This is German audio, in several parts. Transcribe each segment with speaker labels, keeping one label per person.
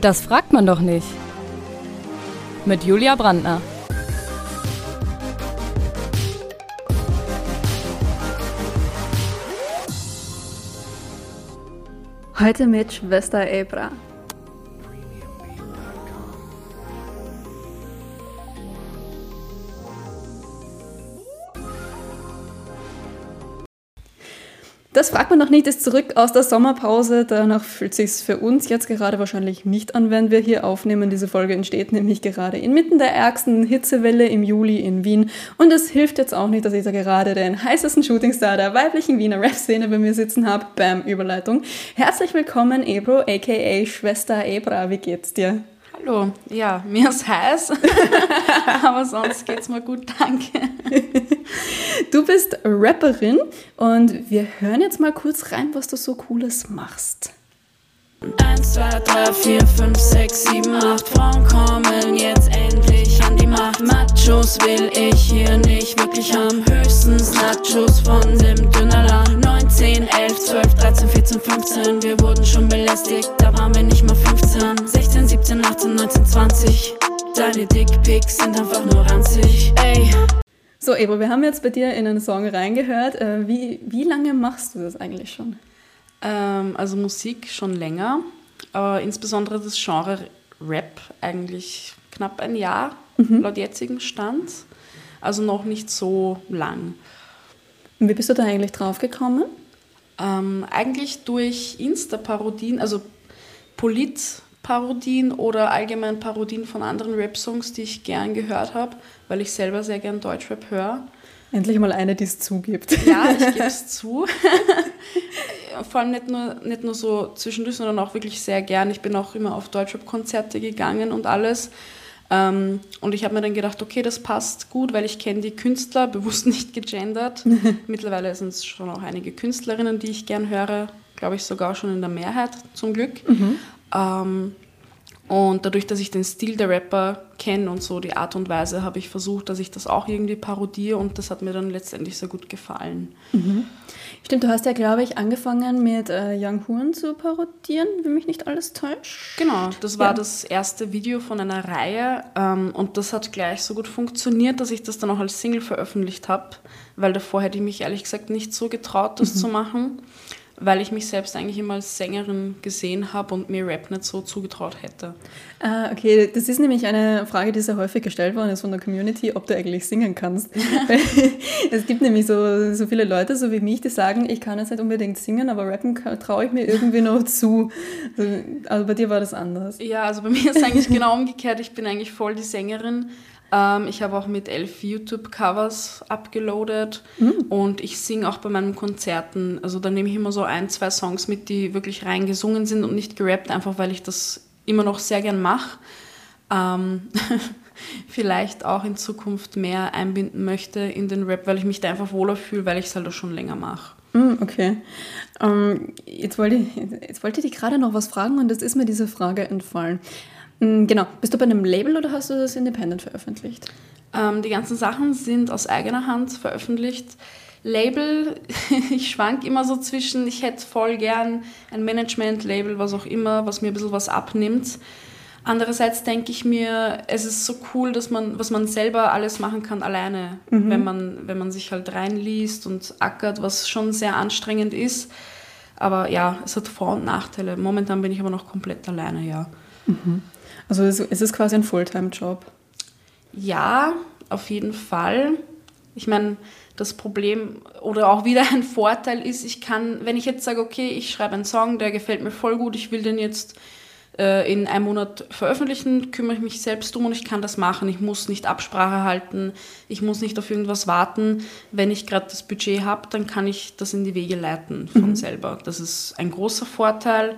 Speaker 1: Das fragt man doch nicht. Mit Julia Brandner.
Speaker 2: Heute mit Schwester Ebra. Das fragt man noch nicht, ist zurück aus der Sommerpause. Danach fühlt sich für uns jetzt gerade wahrscheinlich nicht an, wenn wir hier aufnehmen. Diese Folge entsteht nämlich gerade inmitten der ärgsten Hitzewelle im Juli in Wien. Und es hilft jetzt auch nicht, dass ich da gerade den heißesten Shootingstar der weiblichen Wiener Rap-Szene bei mir sitzen habe. Bam, Überleitung. Herzlich willkommen, Ebro, aka Schwester Ebra. Wie geht's dir?
Speaker 3: Hallo, ja, mir ist heiß, aber sonst geht's mir gut, danke.
Speaker 2: Du bist Rapperin und wir hören jetzt mal kurz rein, was du so Cooles machst.
Speaker 4: 1, 2, 3, 4, 5, 6, 7, 8 Frauen kommen jetzt endlich an die Macht. Machos will ich hier nicht wirklich haben. Höchstens Nachos von dem Dönerladen. 9, 10, 11, 12, 13, 14, 15. Wir wurden schon belästigt, da waren wir nicht mal 15. 16, 17, 18, 19, 20. Deine Dickpics sind einfach nur ranzig. Ey.
Speaker 2: So, Ebro, wir haben jetzt bei dir in einen Song reingehört. Äh, wie, wie lange machst du das eigentlich schon?
Speaker 3: Ähm, also Musik schon länger, aber insbesondere das Genre Rap eigentlich knapp ein Jahr mhm. laut jetzigem Stand. Also noch nicht so lang.
Speaker 2: Und wie bist du da eigentlich drauf gekommen?
Speaker 3: Ähm, eigentlich durch Insta-Parodien, also Polit-Parodien oder allgemein Parodien von anderen Rap-Songs, die ich gern gehört habe, weil ich selber sehr gern Deutschrap höre.
Speaker 2: Endlich mal eine, die es zugibt.
Speaker 3: Ja, ich gebe es zu. Vor allem nicht nur, nicht nur so zwischendurch, sondern auch wirklich sehr gern. Ich bin auch immer auf Deutschrap-Konzerte gegangen und alles. Ähm, und ich habe mir dann gedacht, okay, das passt gut, weil ich kenne die Künstler, bewusst nicht gegendert. Mittlerweile sind es schon auch einige Künstlerinnen, die ich gern höre, glaube ich sogar schon in der Mehrheit, zum Glück. Mhm. Ähm, und dadurch, dass ich den Stil der Rapper kenne und so die Art und Weise, habe ich versucht, dass ich das auch irgendwie parodiere und das hat mir dann letztendlich sehr gut gefallen.
Speaker 2: Mhm. Stimmt, du hast ja, glaube ich, angefangen mit äh, Young Horn zu parodieren, wenn mich nicht alles täuscht.
Speaker 3: Genau, das war ja. das erste Video von einer Reihe ähm, und das hat gleich so gut funktioniert, dass ich das dann auch als Single veröffentlicht habe, weil davor hätte ich mich ehrlich gesagt nicht so getraut, das mhm. zu machen weil ich mich selbst eigentlich immer als Sängerin gesehen habe und mir Rap nicht so zugetraut hätte.
Speaker 2: Ah, okay, das ist nämlich eine Frage, die sehr häufig gestellt worden ist von der Community, ob du eigentlich singen kannst. es gibt nämlich so, so viele Leute, so wie mich, die sagen, ich kann jetzt nicht unbedingt singen, aber rappen traue ich mir irgendwie noch zu. Also bei dir war das anders.
Speaker 3: Ja, also bei mir ist es eigentlich genau umgekehrt. Ich bin eigentlich voll die Sängerin. Ähm, ich habe auch mit elf YouTube-Covers abgeloadet mhm. und ich singe auch bei meinen Konzerten. Also da nehme ich immer so ein, zwei Songs mit, die wirklich rein gesungen sind und nicht gerappt, einfach weil ich das immer noch sehr gern mache. Ähm, vielleicht auch in Zukunft mehr einbinden möchte in den Rap, weil ich mich da einfach wohler fühle, weil ich es halt auch schon länger mache.
Speaker 2: Mhm, okay. Ähm, jetzt, wollte ich, jetzt wollte ich dich gerade noch was fragen und jetzt ist mir diese Frage entfallen. Mm, genau. Bist du bei einem Label oder hast du das independent veröffentlicht?
Speaker 3: Ähm, die ganzen Sachen sind aus eigener Hand veröffentlicht. Label, ich schwank immer so zwischen, ich hätte voll gern ein Management-Label, was auch immer, was mir ein bisschen was abnimmt. Andererseits denke ich mir, es ist so cool, dass man, was man selber alles machen kann alleine, mhm. wenn, man, wenn man sich halt reinliest und ackert, was schon sehr anstrengend ist. Aber ja, es hat Vor- und Nachteile. Momentan bin ich aber noch komplett alleine, ja.
Speaker 2: Mhm. Also es ist quasi ein Fulltime-Job?
Speaker 3: Ja, auf jeden Fall. Ich meine, das Problem oder auch wieder ein Vorteil ist, ich kann, wenn ich jetzt sage, okay, ich schreibe einen Song, der gefällt mir voll gut, ich will den jetzt äh, in einem Monat veröffentlichen, kümmere ich mich selbst um und ich kann das machen. Ich muss nicht Absprache halten, ich muss nicht auf irgendwas warten. Wenn ich gerade das Budget habe, dann kann ich das in die Wege leiten von mhm. selber. Das ist ein großer Vorteil.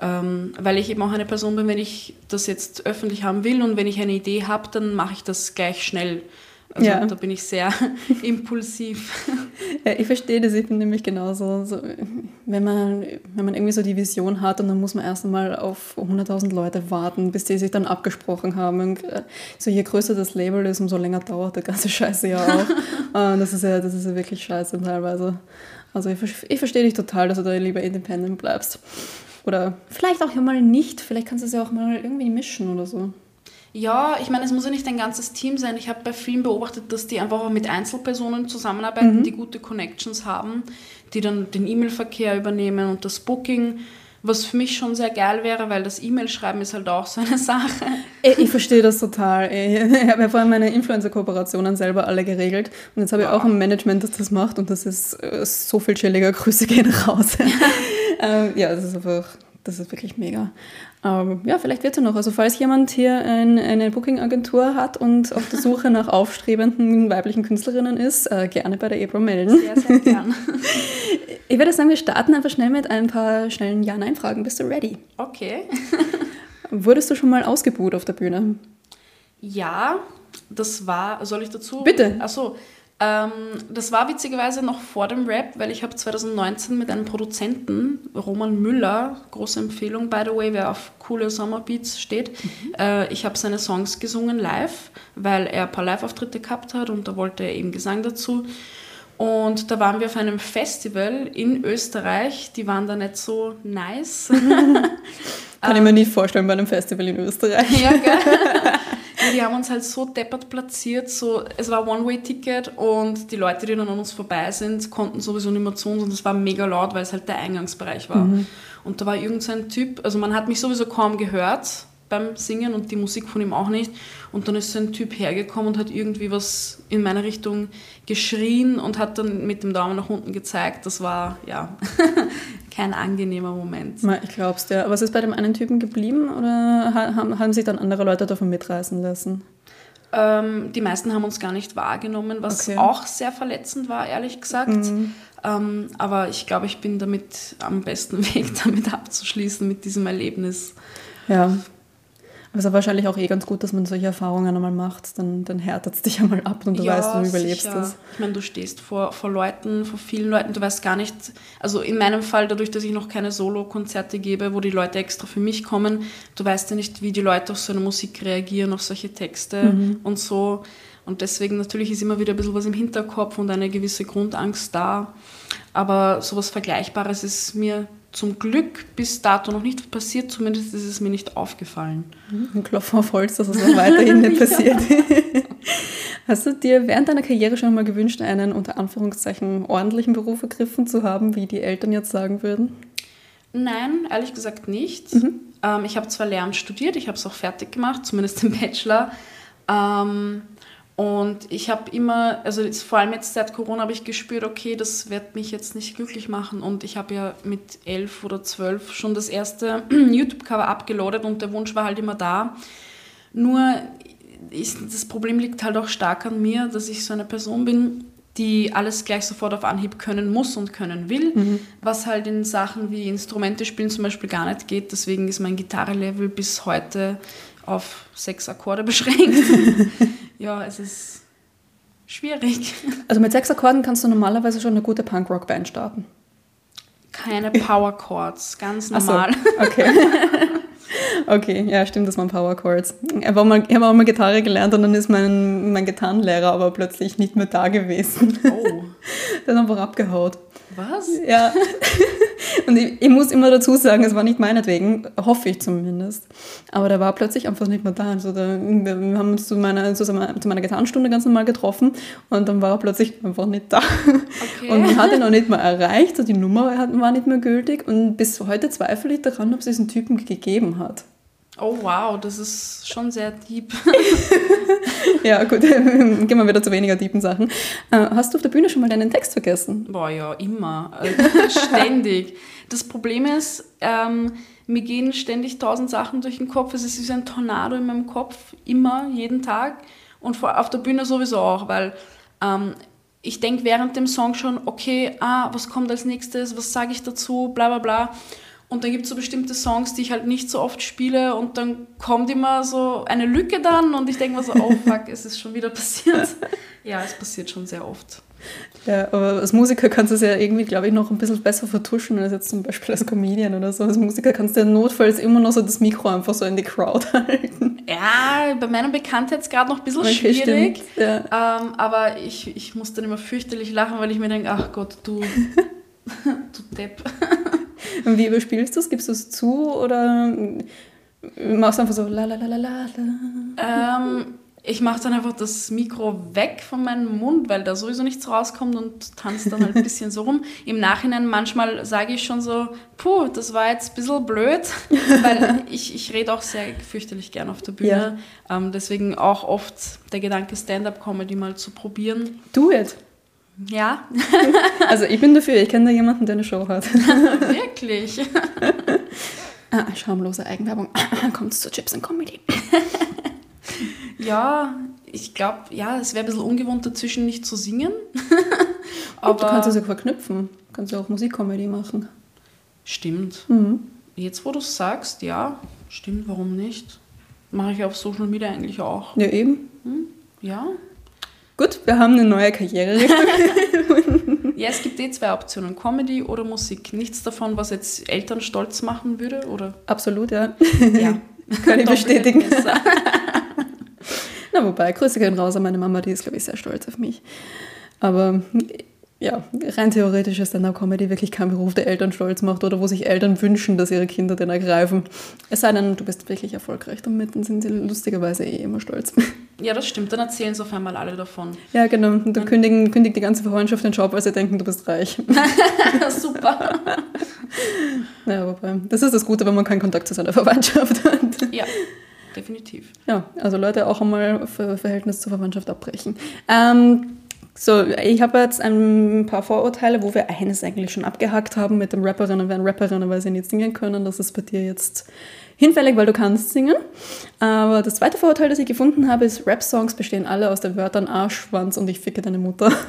Speaker 3: Ähm, weil ich eben auch eine Person bin, wenn ich das jetzt öffentlich haben will und wenn ich eine Idee habe, dann mache ich das gleich schnell. Also ja. da bin ich sehr impulsiv.
Speaker 2: Ja, ich verstehe das, ich bin nämlich genauso. So, wenn, man, wenn man irgendwie so die Vision hat und dann muss man erst einmal auf 100.000 Leute warten, bis die sich dann abgesprochen haben. Und äh, so je größer das Label ist, umso länger dauert der ganze Scheiße ja auch. und das ist ja, das ist ja wirklich scheiße teilweise. Also ich, ich verstehe dich total, dass du da lieber independent bleibst. Oder vielleicht auch mal nicht, vielleicht kannst du es ja auch mal irgendwie mischen oder so.
Speaker 3: Ja, ich meine, es muss ja nicht ein ganzes Team sein. Ich habe bei vielen beobachtet, dass die einfach auch mit Einzelpersonen zusammenarbeiten,
Speaker 2: Mhm.
Speaker 3: die gute Connections haben, die dann den E-Mail-Verkehr übernehmen und das Booking, was für mich schon sehr geil wäre, weil das E-Mail-Schreiben ist halt auch so eine Sache.
Speaker 2: Ey, Ich verstehe das total. Ich habe ja vorhin meine Influencer-Kooperationen selber alle geregelt und jetzt habe ich auch ein Management, das das macht und das ist äh, so viel chilliger. Grüße gehen raus. ähm, ja, das ist einfach, das ist wirklich mega. Ähm, ja, vielleicht wird es ja noch. Also falls jemand hier ein, eine Booking-Agentur hat und auf der Suche nach aufstrebenden weiblichen Künstlerinnen ist, äh, gerne bei der Ebro melden.
Speaker 3: Sehr, sehr gern.
Speaker 2: Ich würde sagen, wir starten einfach schnell mit ein paar schnellen Ja-Nein-Fragen. Bist du ready?
Speaker 3: Okay.
Speaker 2: Wurdest du schon mal ausgebuht auf der Bühne?
Speaker 3: Ja, das war, soll ich dazu?
Speaker 2: Bitte.
Speaker 3: Achso, ähm, das war witzigerweise noch vor dem Rap, weil ich habe 2019 mit einem Produzenten, Roman Müller, große Empfehlung, by the way, wer auf coole Sommerbeats steht, äh, ich habe seine Songs gesungen live, weil er ein paar Live-Auftritte gehabt hat und da wollte er eben Gesang dazu. Und da waren wir auf einem Festival in Österreich, die waren da nicht so nice.
Speaker 2: Kann ich mir nicht vorstellen bei einem Festival in Österreich.
Speaker 3: Ja, gell? die haben uns halt so deppert platziert. So, es war One-Way-Ticket und die Leute, die dann an uns vorbei sind, konnten sowieso nicht mehr zu uns und es war mega laut, weil es halt der Eingangsbereich war. Und da war irgendein so ein Typ, also man hat mich sowieso kaum gehört beim Singen und die Musik von ihm auch nicht. Und dann ist so ein Typ hergekommen und hat irgendwie was in meine Richtung geschrien und hat dann mit dem Daumen nach unten gezeigt. Das war, ja, kein angenehmer Moment.
Speaker 2: Ich glaub's dir. Aber ist es bei dem einen Typen geblieben oder ha- haben, haben sich dann andere Leute davon mitreißen lassen?
Speaker 3: Ähm, die meisten haben uns gar nicht wahrgenommen, was
Speaker 2: Okay.
Speaker 3: auch sehr verletzend war, ehrlich gesagt.
Speaker 2: Mhm.
Speaker 3: Ähm, aber ich glaube, ich bin damit am besten Weg, damit abzuschließen, mit diesem Erlebnis.
Speaker 2: Ja. Es ist ja wahrscheinlich auch eh ganz gut, dass man solche Erfahrungen einmal macht. Dann, dann härtet es dich einmal ab und du weißt, du überlebst das.
Speaker 3: Ich meine, du stehst vor, vor Leuten, vor vielen Leuten, du weißt gar nicht, also in meinem Fall, dadurch, dass ich noch keine Solo-Konzerte gebe, wo die Leute extra für mich kommen, du weißt ja nicht, wie die Leute auf so eine Musik reagieren, auf solche Texte
Speaker 2: Mhm.
Speaker 3: und so. Und deswegen natürlich ist immer wieder ein bisschen was im Hinterkopf und eine gewisse Grundangst da. Aber sowas Vergleichbares ist mir zum Glück bis dato noch nicht passiert, zumindest ist es mir nicht aufgefallen.
Speaker 2: Ein Klopfen auf Holz, dass es auch weiterhin nicht passiert. Hast du dir während deiner Karriere schon mal gewünscht, einen unter Anführungszeichen ordentlichen Beruf ergriffen zu haben, wie die Eltern jetzt sagen würden?
Speaker 3: Nein, ehrlich gesagt nicht. Ähm, ich habe zwar Lehramt studiert, ich habe es auch fertig gemacht, zumindest im Bachelor. Ähm, und ich habe immer, also jetzt, vor allem jetzt seit Corona habe ich gespürt, okay, das wird mich jetzt nicht glücklich machen. Und ich habe ja mit elf oder zwölf schon das erste YouTube-Cover abgeloadet und der Wunsch war halt immer da. Nur ist, das Problem liegt halt auch stark an mir, dass ich so eine Person bin, die alles gleich sofort auf Anhieb können muss und können will, was halt in Sachen wie Instrumente spielen zum Beispiel gar nicht geht. Deswegen ist mein Gitarre-Level bis heute auf sechs Akkorde beschränkt. ja, es ist schwierig.
Speaker 2: Also mit sechs Akkorden kannst du normalerweise schon eine gute Punkrock-Band starten.
Speaker 3: Keine Power Chords, ganz
Speaker 2: Ach so,
Speaker 3: normal.
Speaker 2: okay. Okay, ja, stimmt, das waren Power Chords. Ich habe auch, mal- ich hab auch mal Gitarre gelernt und dann ist mein, mein Gitarrenlehrer aber plötzlich nicht mehr da gewesen.
Speaker 3: Oh,
Speaker 2: Der hat einfach abgehaut.
Speaker 3: was?
Speaker 2: Ja. Und ich, ich muss immer dazu sagen, es war nicht meinetwegen, hoffe ich zumindest. Aber der war plötzlich einfach nicht mehr da. Also da, wir haben uns zu meiner, zu meiner, zu meiner Gitarrenstunde ganz normal getroffen und dann war er plötzlich einfach nicht da.
Speaker 3: Okay.
Speaker 2: Und man hat ihn auch nicht mehr erreicht, also die Nummer war nicht mehr gültig und bis heute zweifle ich daran, ob es diesen Typen gegeben hat.
Speaker 3: Oh wow, das ist schon sehr deep.
Speaker 2: Ja, gut, gehen wir wieder zu weniger tiefen Sachen. Äh, Hast du auf der Bühne schon mal deinen Text vergessen?
Speaker 3: Boah, ja, immer. Also, ständig. Das Problem ist, ähm, mir gehen ständig tausend Sachen durch den Kopf. Es ist wie so ein Tornado in meinem Kopf, immer, jeden Tag. Und auf der Bühne sowieso auch, weil ähm, ich denke während dem Song schon, okay, ah, was kommt als nächstes, was sage ich dazu, bla bla bla. Und dann gibt es so bestimmte Songs, die ich halt nicht so oft spiele und dann kommt immer so eine Lücke dann und ich denke mir so, oh fuck, es ist schon wieder passiert. Ja, es passiert schon sehr oft.
Speaker 2: Ja, aber als Musiker kannst du es ja irgendwie, glaube ich, noch ein bisschen besser vertuschen als jetzt zum Beispiel als Comedian oder so. Als Musiker kannst du ja notfalls immer noch so das Mikro einfach so in die Crowd halten.
Speaker 3: Ja, bei meinem Bekanntheitsgrad noch ein bisschen
Speaker 2: Okay,
Speaker 3: schwierig.
Speaker 2: stimmt, ja.
Speaker 3: Ähm, aber ich, ich muss dann immer fürchterlich lachen, weil ich mir denke, ach Gott, du, du Depp.
Speaker 2: Wie überspielst du es? Gibst du es zu oder machst du einfach so la la la la la?
Speaker 3: Ähm, ich mache dann einfach das Mikro weg von meinem Mund, weil da sowieso nichts rauskommt und tanze dann halt ein bisschen so rum. Im Nachhinein manchmal sage ich schon so, puh, das war jetzt ein bisschen blöd, weil ich, ich rede auch sehr fürchterlich gern auf der Bühne. Ja. Ähm, deswegen auch oft der Gedanke, Stand-up-Comedy mal zu probieren.
Speaker 2: Do it!
Speaker 3: Ja.
Speaker 2: also ich bin dafür, ich kenne da jemanden, der eine Show hat.
Speaker 3: Wirklich?
Speaker 2: ah, schamlose Eigenwerbung. Kommt zur Chips and Comedy.
Speaker 3: Ja, ich glaube, ja, es wäre ein bisschen ungewohnt dazwischen nicht zu singen.
Speaker 2: Aber du kannst es ja verknüpfen. Du kannst ja auch Musikcomedy machen.
Speaker 3: Stimmt. Mhm. Jetzt, wo du es sagst, ja, stimmt, warum nicht? Mache ich auf Social Media eigentlich auch.
Speaker 2: Ja, eben.
Speaker 3: Hm? Ja.
Speaker 2: Gut, wir haben eine neue Karriere.
Speaker 3: ja, es gibt eh zwei Optionen, Comedy oder Musik. Nichts davon, was jetzt Eltern stolz machen würde, oder?
Speaker 2: Absolut, ja.
Speaker 3: Ja.
Speaker 2: Kann ich bestätigen. Na, wobei, Grüße gehen raus an meine Mama, die ist, glaube ich, sehr stolz auf mich. Aber ja, rein theoretisch ist dann auch Comedy wirklich kein Beruf, der Eltern stolz macht oder wo sich Eltern wünschen, dass ihre Kinder den ergreifen. Es sei denn, du bist wirklich erfolgreich damit, dann sind sie lustigerweise eh immer stolz.
Speaker 3: Ja, das stimmt. Dann erzählen sie auf einmal alle davon.
Speaker 2: Ja, genau. Und dann kündigen, kündigt die ganze Freundschaft den Job, weil sie denken, du bist reich.
Speaker 3: Super.
Speaker 2: Ja, wobei, das ist das Gute, wenn man keinen Kontakt zu seiner Verwandtschaft hat.
Speaker 3: Ja definitiv.
Speaker 2: Ja, also Leute auch einmal Verhältnis zur Verwandtschaft abbrechen. Ähm, so, ich habe jetzt ein paar Vorurteile, wo wir eines eigentlich schon abgehakt haben mit dem Rapperinnen werden Rapperinnen, weil sie nicht singen können. Das ist bei dir jetzt hinfällig, weil du kannst singen. Aber das zweite Vorurteil, das ich gefunden habe, ist, Rap-Songs bestehen alle aus den Wörtern Arsch, Schwanz und ich ficke deine Mutter.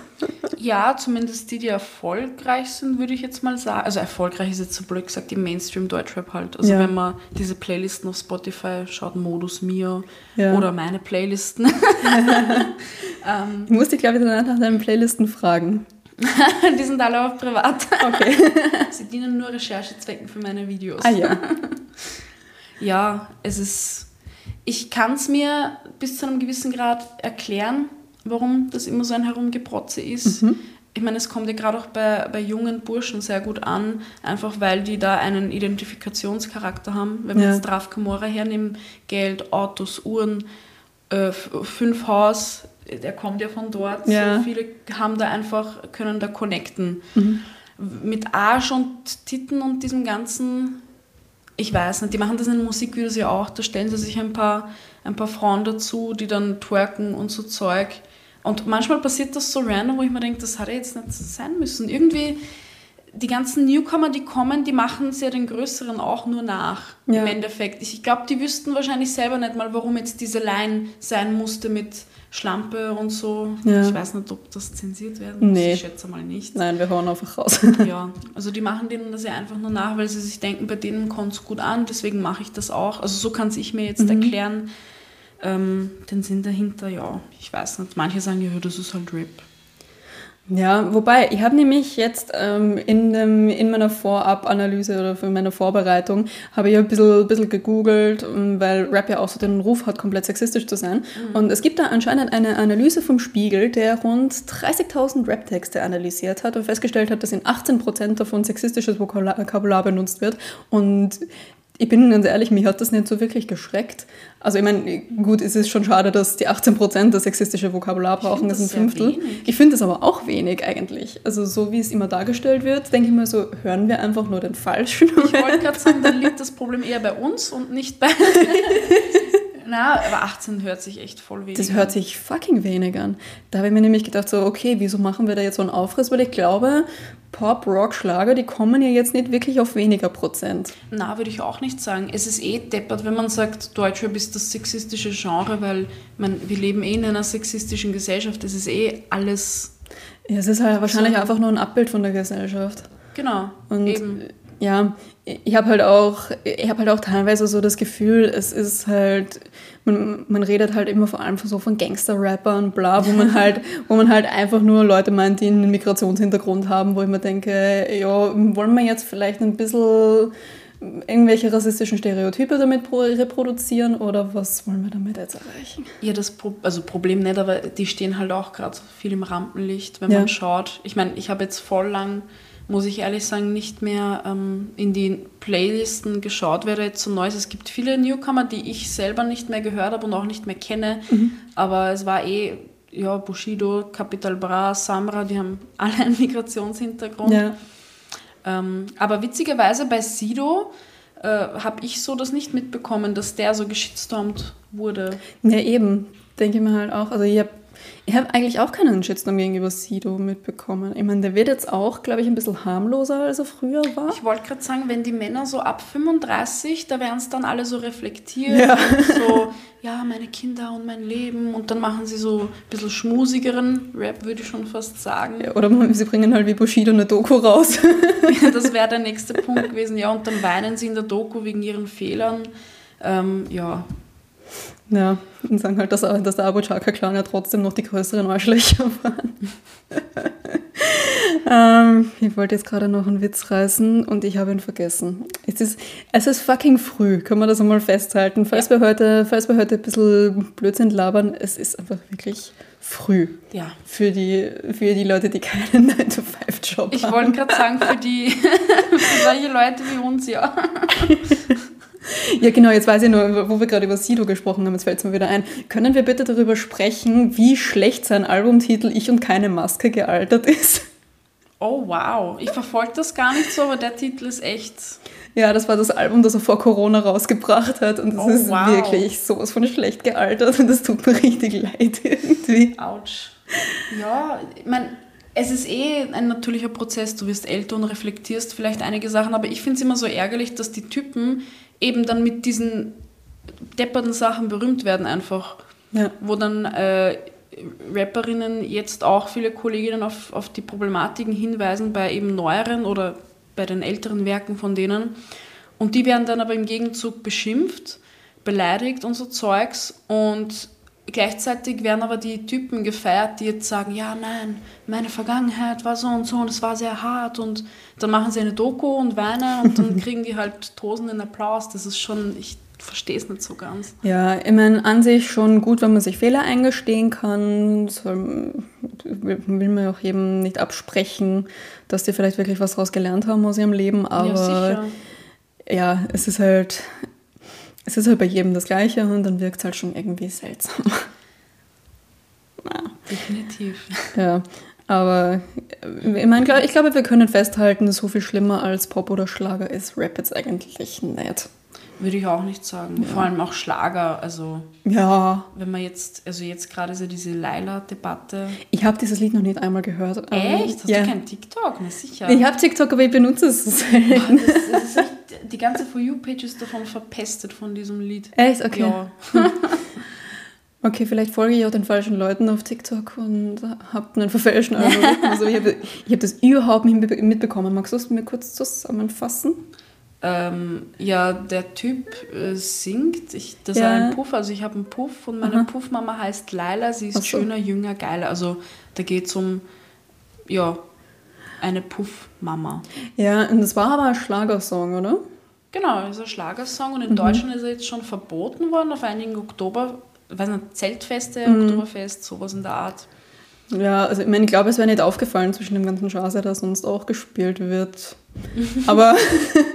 Speaker 3: Ja, zumindest die, die erfolgreich sind, würde ich jetzt mal sagen. Also erfolgreich ist jetzt so blöd gesagt im Mainstream-Deutschrap halt. Also ja. wenn man diese Playlisten auf Spotify schaut, Modus Mio ja. oder meine Playlisten.
Speaker 2: ähm, ich muss dich, glaube ich, danach nach deinen Playlisten fragen.
Speaker 3: die sind alle auf privat.
Speaker 2: Okay.
Speaker 3: Sie dienen nur Recherchezwecken für meine Videos.
Speaker 2: Ah ja.
Speaker 3: Ja, es ist. Ich kann es mir bis zu einem gewissen Grad erklären, warum das immer so ein Herumgeprotze ist. Mhm. Ich meine, es kommt ja gerade auch bei, bei jungen Burschen sehr gut an, einfach weil die da einen Identifikationscharakter haben. Wenn wir ja. jetzt Draf Kamora hernehmen, Geld, Autos, Uhren, äh, fünf Haus, der kommt ja von dort. Ja. So viele haben da einfach, können da connecten. Mhm. Mit Arsch und Titten und diesem ganzen, ich weiß nicht, die machen das in Musikvideos ja auch, da stellen sie sich ein paar, ein paar Frauen dazu, die dann twerken und so Zeug. Und manchmal passiert das so random, wo ich mir denke, das hat ja jetzt nicht sein müssen. Irgendwie, die ganzen Newcomer, die kommen, die machen es ja den Größeren auch nur nach, ja. im Endeffekt. Ich glaube, die wüssten wahrscheinlich selber nicht mal, warum jetzt diese Line sein musste mit Schlampe und so. Ja. Ich weiß nicht, ob das zensiert werden muss. Nee. Ich schätze mal nicht.
Speaker 2: Nein, wir hauen einfach raus.
Speaker 3: ja, also die machen denen das ja einfach nur nach, weil sie sich denken, bei denen kommt es gut an, deswegen mache ich das auch. Also so kann es ich mir jetzt mhm. erklären. Ähm, den Sinn dahinter, ja, ich weiß nicht. Manche sagen ja, das ist halt Rap.
Speaker 2: Ja, wobei, ich habe nämlich jetzt ähm, in, dem, in meiner Vorab-Analyse oder für meine Vorbereitung, habe ich ein bisschen, bisschen gegoogelt, ähm, weil Rap ja auch so den Ruf hat, komplett sexistisch zu sein. Mhm. Und es gibt da anscheinend eine Analyse vom Spiegel, der rund 30.000 Rap-Texte analysiert hat und festgestellt hat, dass in 18% davon sexistisches Vokabular benutzt wird. Und ich bin ganz ehrlich, mich hat das nicht so wirklich geschreckt. Also ich meine, gut, es ist schon schade, dass die 18% das sexistische Vokabular brauchen, das ist ein Fünftel. Ich finde das aber auch wenig eigentlich. Also so wie es immer dargestellt wird, denke ich mir so, hören wir einfach nur den falschen.
Speaker 3: Ich wollte gerade sagen, dann liegt das Problem eher bei uns und nicht bei... Na, aber 18 hört sich echt voll wenig
Speaker 2: Das hört sich fucking wenig an. Da habe ich mir nämlich gedacht, so, okay, wieso machen wir da jetzt so einen Aufriss? Weil ich glaube, Pop, Rock, Schlager, die kommen ja jetzt nicht wirklich auf weniger Prozent.
Speaker 3: Na, würde ich auch nicht sagen. Es ist eh deppert, wenn man sagt, Deutschrap ist das sexistische Genre, weil man, wir leben eh in einer sexistischen Gesellschaft. Es ist eh alles.
Speaker 2: Ja, es ist halt wahrscheinlich so. einfach nur ein Abbild von der Gesellschaft.
Speaker 3: Genau.
Speaker 2: Und eben ja, ich habe halt auch, ich habe halt auch teilweise so das Gefühl, es ist halt, man, man redet halt immer vor allem so von Gangster-Rappern, bla, wo man halt, wo man halt einfach nur Leute meint, die einen Migrationshintergrund haben, wo ich mir denke, ja, wollen wir jetzt vielleicht ein bisschen irgendwelche rassistischen Stereotype damit reproduzieren oder was wollen wir damit jetzt erreichen?
Speaker 3: Ja, das Pro also Problem nicht, aber die stehen halt auch gerade viel im Rampenlicht, wenn ja. man schaut. Ich meine, ich habe jetzt voll lang muss ich ehrlich sagen, nicht mehr ähm, in die Playlisten geschaut, da jetzt so neu ist. Es gibt viele Newcomer, die ich selber nicht mehr gehört habe und auch nicht mehr kenne, aber es war eh, ja, Bushido, Capital Bra, Samra, die haben alle einen Migrationshintergrund.
Speaker 2: Ja.
Speaker 3: Ähm, aber witzigerweise bei Sido äh, habe ich so das nicht mitbekommen, dass der so geschitstormt wurde.
Speaker 2: Ja, eben. Denke ich mir halt auch. Also ich habe ich hab eigentlich auch keinen Shitstorm gegenüber Sido mitbekommen. Ich meine, der wird jetzt auch, glaube ich, ein bisschen harmloser, als er früher war.
Speaker 3: Ich wollte gerade sagen, wenn die Männer so ab 35, da werden es dann alle so reflektiert
Speaker 2: Ja.
Speaker 3: und so, ja, meine Kinder und mein Leben und dann machen sie so ein bisschen schmusigeren Rap, würde ich schon fast sagen.
Speaker 2: Ja, Oder sie bringen halt wie Bushido eine Doku raus.
Speaker 3: Das wäre der nächste Punkt gewesen. Ja, und dann weinen sie in der Doku wegen ihren Fehlern. Ähm, ja,
Speaker 2: Ja, und sagen halt, dass, dass der Abu Chaka-Clan ja trotzdem noch die größeren Arschlöcher waren. ähm, ich wollte jetzt gerade noch einen Witz reißen und ich habe ihn vergessen. Es ist, es ist fucking früh, können wir das einmal festhalten. Falls, wir heute, falls wir heute ein bisschen Blödsinn labern, es ist einfach wirklich früh
Speaker 3: ja.
Speaker 2: für die, für die Leute, die keinen 9-to-5-Job
Speaker 3: Ich
Speaker 2: haben.
Speaker 3: wollte gerade sagen, für die, für solche Leute wie uns, ja.
Speaker 2: Ja, genau, jetzt weiß ich nur, wo wir gerade über Sido gesprochen haben, jetzt fällt es mir wieder ein. Können wir bitte darüber sprechen, wie schlecht sein Albumtitel Ich und keine Maske gealtert ist?
Speaker 3: Oh, wow. Ich verfolge das gar nicht so, aber der Titel ist echt.
Speaker 2: Ja, das war das Album, das er vor Corona rausgebracht hat und es
Speaker 3: Oh,
Speaker 2: ist
Speaker 3: wow.
Speaker 2: wirklich sowas von schlecht gealtert und das tut mir richtig leid irgendwie.
Speaker 3: Autsch. Ja, ich meine, es ist eh ein natürlicher Prozess. Du wirst älter und reflektierst vielleicht einige Sachen, aber ich finde es immer so ärgerlich, dass die Typen eben dann mit diesen depperten Sachen berühmt werden einfach.
Speaker 2: Ja.
Speaker 3: Wo dann äh, Rapperinnen jetzt auch viele Kolleginnen auf, auf die Problematiken hinweisen bei eben neueren oder bei den älteren Werken von denen. Und die werden dann aber im Gegenzug beschimpft, beleidigt und so Zeugs. Und gleichzeitig werden aber die Typen gefeiert, die jetzt sagen, ja, nein, meine Vergangenheit war so und so und es war sehr hart. Und dann machen sie eine Doku und weinen und dann kriegen die halt tosenden Applaus. Das ist schon, ich verstehe es nicht so ganz.
Speaker 2: Ja, ich meine, an sich schon gut, wenn man sich Fehler eingestehen kann. Soll, will man auch jedem nicht absprechen, dass die vielleicht wirklich was daraus gelernt haben aus ihrem Leben, aber
Speaker 3: ja,
Speaker 2: ja, es ist halt, es ist halt bei jedem das Gleiche und dann wirkt es halt schon irgendwie seltsam.
Speaker 3: Definitiv.
Speaker 2: Ja, aber äh, ich glaub- ich glaube, wir können festhalten, dass so viel schlimmer als Pop oder Schlager ist Rap jetzt eigentlich nicht.
Speaker 3: Würde ich auch nicht sagen. Vor allem auch Schlager. Also,
Speaker 2: Ja,
Speaker 3: wenn man jetzt, also jetzt gerade so diese Laila-Debatte.
Speaker 2: ich habe dieses Lied noch nicht einmal gehört.
Speaker 3: Echt? Hast
Speaker 2: ja.
Speaker 3: du kein TikTok? Na sicher.
Speaker 2: Ich habe TikTok, aber ich benutze es selten.
Speaker 3: das, das echt, die ganze For You-Page ist davon verpestet von diesem Lied.
Speaker 2: Echt? Okay.
Speaker 3: Ja.
Speaker 2: Okay, vielleicht folge ich auch den falschen Leuten auf TikTok und habe einen verfälschten Algorithmus. Also ich habe hab das überhaupt nicht mitbe- mitbekommen. Magst du es mir kurz zusammenfassen?
Speaker 3: Ähm, ja, der Typ äh, singt. Ich, das
Speaker 2: Ja.
Speaker 3: ist ein Puff. Also ich habe einen Puff und meine
Speaker 2: Aha.
Speaker 3: Puffmama heißt Laila. Sie ist
Speaker 2: so.
Speaker 3: schöner, jünger, geiler. Also da geht es um, ja, eine Puffmama.
Speaker 2: Ja, und das war aber ein Schlagersong, oder?
Speaker 3: Genau, ist ein Schlagersong und in
Speaker 2: Mhm.
Speaker 3: Deutschland ist er jetzt schon verboten worden auf einigen Oktober, weiß nicht, Zeltfeste,
Speaker 2: Mhm.
Speaker 3: Oktoberfest, sowas in der Art.
Speaker 2: Ja, also ich meine, ich glaube, es wäre nicht aufgefallen zwischen dem ganzen Chance, der sonst auch gespielt wird. Aber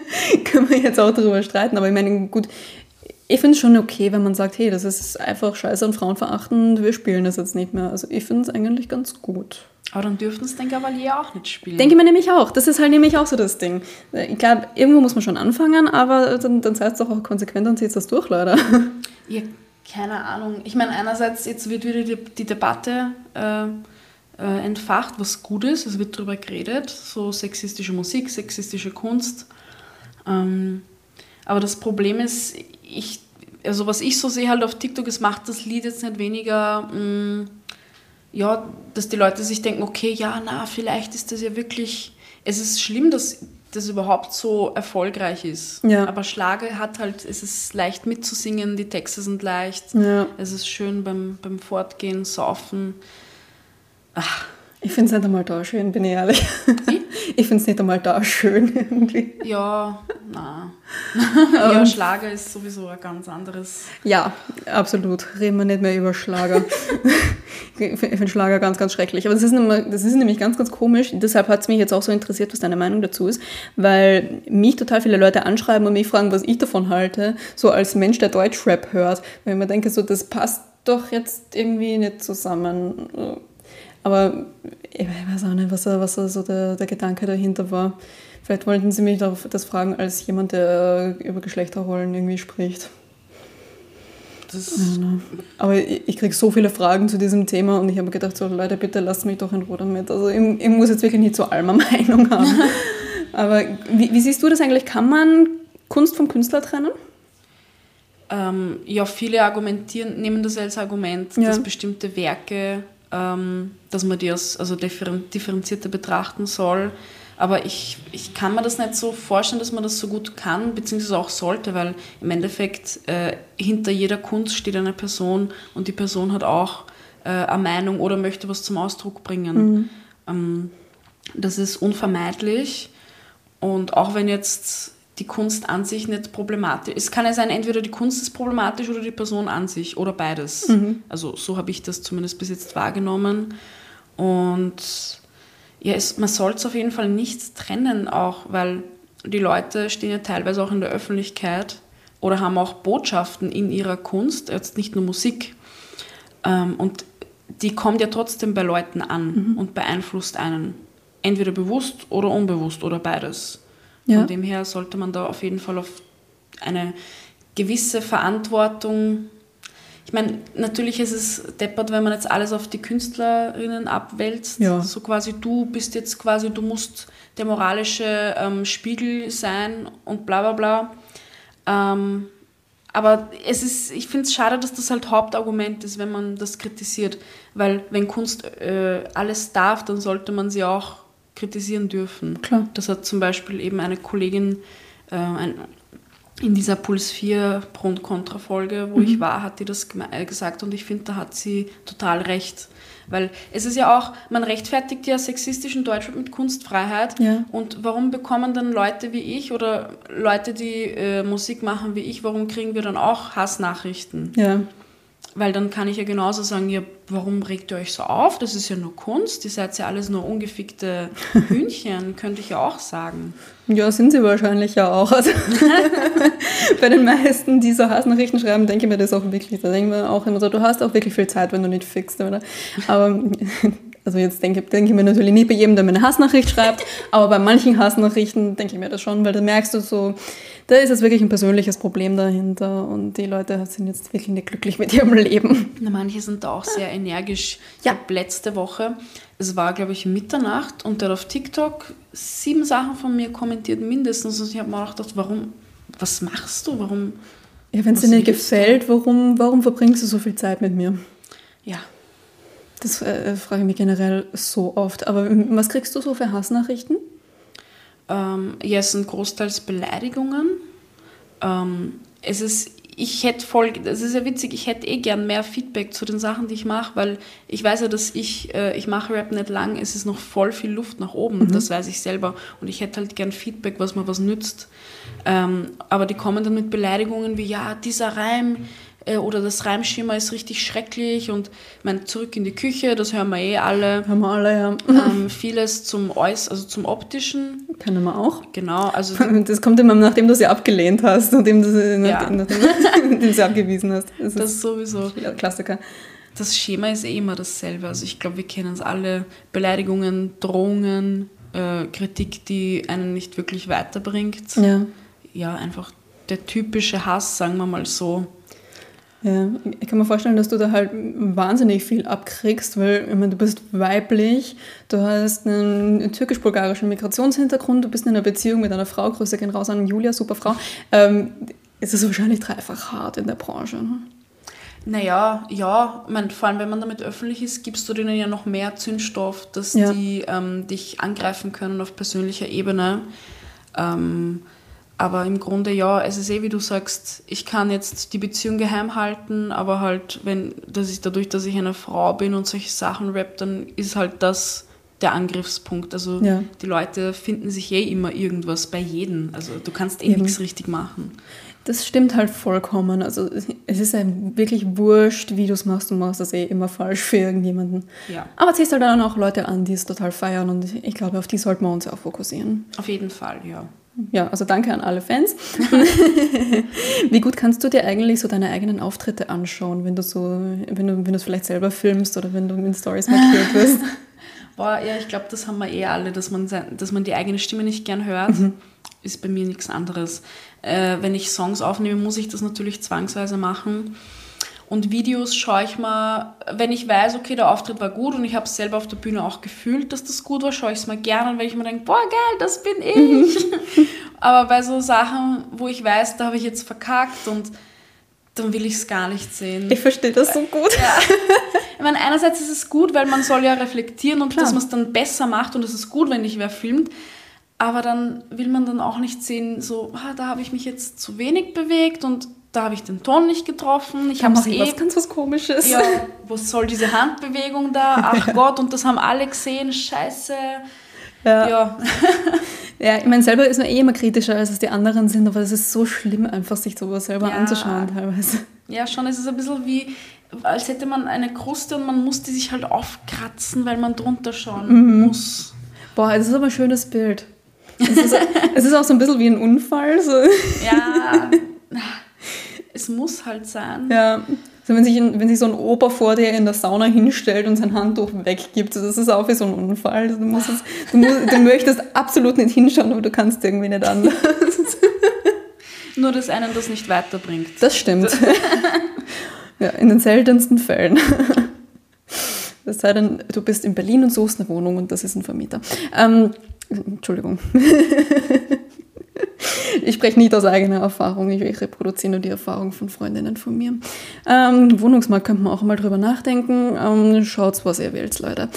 Speaker 2: können wir jetzt auch darüber streiten. Aber ich meine, gut, ich finde es schon okay, wenn man sagt, hey, das ist einfach scheiße und frauenverachtend, wir spielen das jetzt nicht mehr. Also ich finde es eigentlich ganz gut.
Speaker 3: Aber dann dürften es den Gavalier auch nicht spielen.
Speaker 2: Denke ich mir nämlich auch. Das ist halt nämlich auch so das Ding. Ich glaube, irgendwo muss man schon anfangen, aber dann, dann seid doch auch konsequent und zieht das durch, leider.
Speaker 3: Ja, keine Ahnung. Ich meine, einerseits, jetzt wird wieder die, die Debatte äh, äh, entfacht, was gut ist. Es wird darüber geredet, so sexistische Musik, sexistische Kunst. Ähm, aber das Problem ist, ich, also was ich so sehe halt auf TikTok, es macht das Lied jetzt nicht weniger, mh, ja, dass die Leute sich denken, okay, ja, na, vielleicht ist das ja wirklich, es ist schlimm, dass das überhaupt so erfolgreich ist.
Speaker 2: Ja.
Speaker 3: Aber Schlager hat halt, es ist leicht mitzusingen, die Texte sind leicht,
Speaker 2: Ja.
Speaker 3: es ist schön beim, beim Fortgehen, Saufen. Ach,
Speaker 2: Ich finde es nicht einmal da schön, bin ich ehrlich. Ich finde es nicht einmal da schön irgendwie.
Speaker 3: ja, na. ja, Schlager ist sowieso ein ganz anderes.
Speaker 2: Ja, absolut. Reden wir nicht mehr über Schlager. Ich finde Schlager ganz, ganz schrecklich. Aber das ist, nämlich, das ist nämlich ganz, ganz komisch. Deshalb hat es mich jetzt auch so interessiert, was deine Meinung dazu ist. Weil mich total viele Leute anschreiben und mich fragen, was ich davon halte. So als Mensch, der Deutschrap hört. Weil ich mir denke, so, das passt doch jetzt irgendwie nicht zusammen. Aber ich weiß auch nicht, was, was so der, der Gedanke dahinter war. Vielleicht wollten sie mich das fragen als jemand, der über Geschlechterrollen irgendwie spricht. Aber ich, ich kriege so viele Fragen zu diesem Thema und ich habe gedacht, so Leute, bitte lasst mich doch in Ruhe damit. Also ich, ich muss jetzt wirklich nicht zu allem eine Meinung haben. Aber wie, wie, siehst du das eigentlich? Kann man Kunst vom Künstler trennen?
Speaker 3: Ähm, ja, viele argumentieren, nehmen das als Argument, ja. dass bestimmte Werke, dass man die als, also differenzierter betrachten soll. Aber ich, ich kann mir das nicht so vorstellen, dass man das so gut kann, beziehungsweise auch sollte, weil im Endeffekt äh, hinter jeder Kunst steht eine Person und die Person hat auch äh, eine Meinung oder möchte was zum Ausdruck bringen. Mhm. Ähm, das ist unvermeidlich. Und auch wenn jetzt die Kunst an sich nicht problematisch es kann ja sein, entweder die Kunst ist problematisch oder die Person an sich oder beides. Mhm. Also so habe ich das zumindest bis jetzt wahrgenommen. Und ja, es, man soll es auf jeden Fall nicht trennen, auch weil die Leute stehen ja teilweise auch in der Öffentlichkeit oder haben auch Botschaften in ihrer Kunst, jetzt nicht nur Musik. Ähm, und die kommt ja trotzdem bei Leuten an mhm. und beeinflusst einen. Entweder bewusst oder unbewusst oder beides. Ja. Von dem her sollte man da auf jeden Fall auf eine gewisse Verantwortung ich meine, natürlich ist es deppert, wenn man jetzt alles auf die Künstlerinnen abwälzt. Ja. So quasi, du bist jetzt quasi, du musst der moralische ähm, Spiegel sein und bla bla bla. Ähm, aber es ist, ich finde es schade, dass das halt Hauptargument ist, wenn man das kritisiert. Weil wenn Kunst äh, alles darf, dann sollte man sie auch kritisieren dürfen. Klar. Das hat zum Beispiel eben eine Kollegin, äh, ein, in dieser Puls 4 Pro- und Contra-Folge, wo mhm. ich war, hat die das äh, gesagt und ich finde, da hat sie total recht. Weil es ist ja auch, man rechtfertigt ja sexistischen Deutschland mit Kunstfreiheit. Ja. Und warum bekommen dann Leute wie ich oder Leute, die äh, Musik machen wie ich, warum kriegen wir dann auch Hassnachrichten? Ja. Weil dann kann ich ja genauso sagen, ja, warum regt ihr euch so auf? Das ist ja nur Kunst, ihr seid ja alles nur ungefickte Hühnchen, könnte ich ja auch sagen.
Speaker 2: Ja, sind sie wahrscheinlich ja auch. Also bei den meisten, die so Hassnachrichten schreiben, denke ich mir das auch wirklich. Da denke ich mir auch immer so, du hast auch wirklich viel Zeit, wenn du nicht fixst, oder? Aber also jetzt denke, denke ich mir natürlich nicht bei jedem, der mir eine Hassnachricht schreibt, aber bei manchen Hassnachrichten denke ich mir das schon, weil da merkst du so, da ist es wirklich ein persönliches Problem dahinter und die Leute sind jetzt wirklich nicht glücklich mit ihrem Leben.
Speaker 3: Na, manche sind da auch sehr energisch. Ja. Letzte Woche, es war glaube ich Mitternacht und der hat auf TikTok sieben Sachen von mir kommentiert mindestens und ich habe mir auch gedacht, warum, was machst du, warum...
Speaker 2: Ja, wenn es dir nicht gefällt, warum, warum verbringst du so viel Zeit mit mir?
Speaker 3: Ja.
Speaker 2: Das äh, frage ich mich generell so oft. Aber was kriegst du so für Hassnachrichten?
Speaker 3: Ähm, ja, es sind großteils Beleidigungen. Ähm, es ist, ich hätte voll, das ist ja witzig, ich hätte eh gern mehr Feedback zu den Sachen, die ich mache, weil ich weiß ja, dass ich, äh, ich mache Rap nicht lang, es ist noch voll viel Luft nach oben, mhm. das weiß ich selber. Und ich hätte halt gern Feedback, was mir was nützt. Ähm, aber die kommen dann mit Beleidigungen wie, ja, dieser Reim, äh, oder das Reimschema ist richtig schrecklich und mein zurück in die Küche, das hören wir eh alle.
Speaker 2: Hören wir alle, ja.
Speaker 3: Ähm, vieles zum Äuß, also zum optischen.
Speaker 2: Können wir auch.
Speaker 3: Genau, also
Speaker 2: das kommt immer nachdem du sie abgelehnt hast, nachdem du sie, ja. nachdem, nachdem du sie abgewiesen hast.
Speaker 3: Das, das ist sowieso
Speaker 2: Klassiker.
Speaker 3: Das Schema ist eh immer dasselbe. Also ich glaube, wir kennen es alle. Beleidigungen, Drohungen, äh, Kritik, die einen nicht wirklich weiterbringt. Ja. Ja, einfach der typische Hass, sagen wir mal so.
Speaker 2: Ja, ich kann mir vorstellen, dass du da halt wahnsinnig viel abkriegst, weil ich meine, du bist weiblich, du hast einen türkisch-bulgarischen Migrationshintergrund, du bist in einer Beziehung mit einer Frau, Grüße gehen raus an Julia, super Frau. Ähm, es ist wahrscheinlich dreifach hart in der Branche. Ne?
Speaker 3: Naja, ja, ich meine, vor allem wenn man damit öffentlich ist, gibst du denen ja noch mehr Zündstoff, dass ja. die ähm, dich angreifen können auf persönlicher Ebene. Ähm, aber im Grunde ja, es ist eh wie du sagst, ich kann jetzt die Beziehung geheim halten, aber halt, wenn, dass ich dadurch, dass ich eine Frau bin und solche Sachen rap, dann ist halt das der Angriffspunkt. Also ja. die Leute finden sich eh immer irgendwas bei jedem. Also du kannst eh nichts richtig machen.
Speaker 2: Das stimmt halt vollkommen. Also es ist ja wirklich wurscht, wie du es machst. Du machst das eh immer falsch für irgendjemanden.
Speaker 3: Ja.
Speaker 2: Aber ziehst halt dann auch Leute an, die es total feiern und ich glaube, auf die sollten wir uns auch fokussieren.
Speaker 3: Auf jeden Fall, ja.
Speaker 2: Ja, also danke an alle Fans. wie gut kannst du dir eigentlich so deine eigenen Auftritte anschauen, wenn du so, wenn du, wenn du es vielleicht selber filmst oder wenn du in Stories markiert wirst?
Speaker 3: Boah, ja, ich glaube, das haben wir eh alle, dass man, dass man die eigene Stimme nicht gern hört. Ist bei mir nichts anderes. Äh, wenn ich Songs aufnehme, muss ich das natürlich zwangsweise machen. Und Videos schaue ich mal, wenn ich weiß, okay, der Auftritt war gut und ich habe es selber auf der Bühne auch gefühlt, dass das gut war, schaue ich es mal gerne, und wenn ich mir denke, boah, geil, das bin ich. Aber bei so Sachen, wo ich weiß, da habe ich jetzt verkackt und dann will ich es gar nicht sehen.
Speaker 2: Ich verstehe das so gut.
Speaker 3: Ich meine, einerseits ist es gut, weil man soll ja reflektieren und
Speaker 2: Klar.
Speaker 3: dass man es dann besser macht und es ist gut, wenn dich wer filmt. Aber dann will man dann auch nicht sehen, so, ah, da habe ich mich jetzt zu wenig bewegt und da habe ich den Ton nicht getroffen. Ich habe es eh.
Speaker 2: was ganz was Komisches.
Speaker 3: Ja, was soll diese Handbewegung da? Ach Gott, und das haben alle gesehen. Scheiße.
Speaker 2: Ja.
Speaker 3: Ja.
Speaker 2: Ja, ich meine, selber ist man eh immer kritischer, als es die anderen sind, aber es ist so schlimm, einfach sich sowas selber
Speaker 3: Ja.
Speaker 2: anzuschauen teilweise.
Speaker 3: Ja, schon, es ist ein bisschen wie, als hätte man eine Kruste und man muss die sich halt aufkratzen, weil man drunter schauen muss.
Speaker 2: Boah, das ist aber ein schönes Bild. Es ist, es ist auch so ein bisschen wie ein Unfall. So.
Speaker 3: Ja, es muss halt sein.
Speaker 2: Ja. So, wenn, sich wenn sich so ein Opa vor dir in der Sauna hinstellt und sein Handtuch weggibt, das ist auch wie so ein Unfall. Du, musst es, du, musst, du möchtest absolut nicht hinschauen, aber du kannst irgendwie nicht anders.
Speaker 3: Nur, dass einen das nicht weiterbringt.
Speaker 2: Das stimmt. ja, in den seltensten Fällen. Das sei denn, du bist in Berlin und suchst eine Wohnung und das ist ein Vermieter. Ähm, Entschuldigung. Ich spreche nicht aus eigener Erfahrung, ich, ich reproduziere nur die Erfahrung von Freundinnen von mir. Ähm, Wohnungsmarkt könnte man auch mal drüber nachdenken. Ähm, schaut, was ihr wählt, Leute.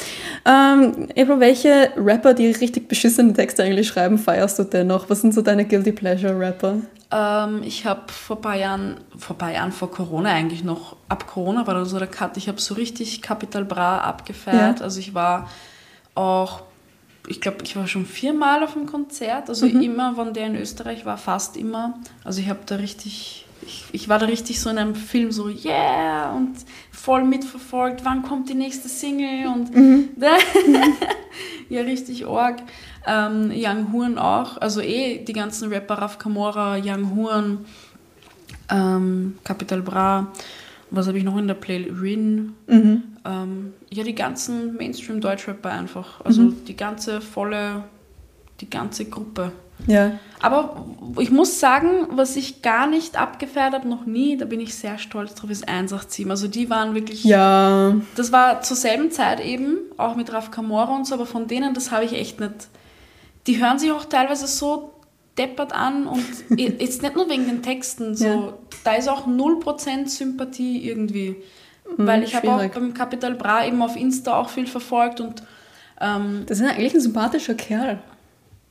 Speaker 2: Ähm, April, welche Rapper, die richtig beschissene Texte eigentlich schreiben, feierst du denn noch? Was sind so deine Guilty Pleasure Rapper?
Speaker 3: Ähm, ich habe vor ein paar Jahren, vor paar Jahren, vor Corona eigentlich noch, ab Corona war da so der Cut, ich habe so richtig Capital Bra abgefeiert.
Speaker 2: Ja.
Speaker 3: Also ich war auch, ich glaube, ich war schon viermal auf dem Konzert. Also
Speaker 2: Mhm.
Speaker 3: immer, wann der in Österreich war, fast immer. Also ich habe da richtig, ich, ich war da richtig so in einem Film so, yeah, und voll mitverfolgt, wann kommt die nächste Single und
Speaker 2: Mhm.
Speaker 3: ja, richtig arg. Ähm, Young Horn auch, also eh die ganzen Rapper, Raf Kamora, Young Horn, ähm, Capital Bra, was habe ich noch in der Play? Rin,
Speaker 2: Mhm.
Speaker 3: Ähm, ja, die ganzen Mainstream-Deutschrapper einfach, also die ganze volle, die ganze Gruppe.
Speaker 2: Ja.
Speaker 3: Aber ich muss sagen, was ich gar nicht abgefeiert habe, noch nie, da bin ich sehr stolz drauf, ist 187. Also die waren wirklich
Speaker 2: Ja,
Speaker 3: das war zur selben Zeit eben, auch mit Raf Kamora und so, aber von denen, das habe ich echt nicht. Die hören sich auch teilweise so deppert an und jetzt nicht nur wegen den Texten, so,
Speaker 2: Ja.
Speaker 3: da ist auch 0% Sympathie irgendwie. Weil ich habe auch beim Capital Bra eben auf Insta auch viel verfolgt und ähm,
Speaker 2: das ist eigentlich ein sympathischer Kerl.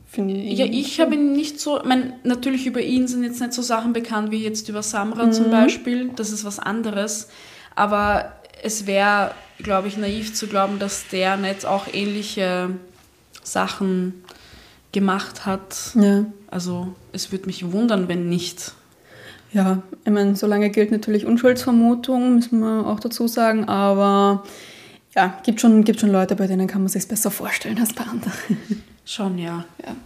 Speaker 2: Finde ich.
Speaker 3: ja, ich habe ihn nicht so, ich mein, natürlich über ihn sind jetzt nicht so Sachen bekannt wie jetzt über Samra
Speaker 2: Mhm.
Speaker 3: zum Beispiel, das ist was anderes, aber es wäre, glaube ich, naiv zu glauben, dass der nicht auch ähnliche Sachen gemacht hat.
Speaker 2: Ja.
Speaker 3: Also es würde mich wundern, wenn nicht.
Speaker 2: Ja, ich meine, solange gilt natürlich Unschuldsvermutung, müssen wir auch dazu sagen, aber ja, gibt schon, gibt schon Leute, bei denen kann man sich besser vorstellen als bei anderen.
Speaker 3: Schon, ja.
Speaker 2: Ja.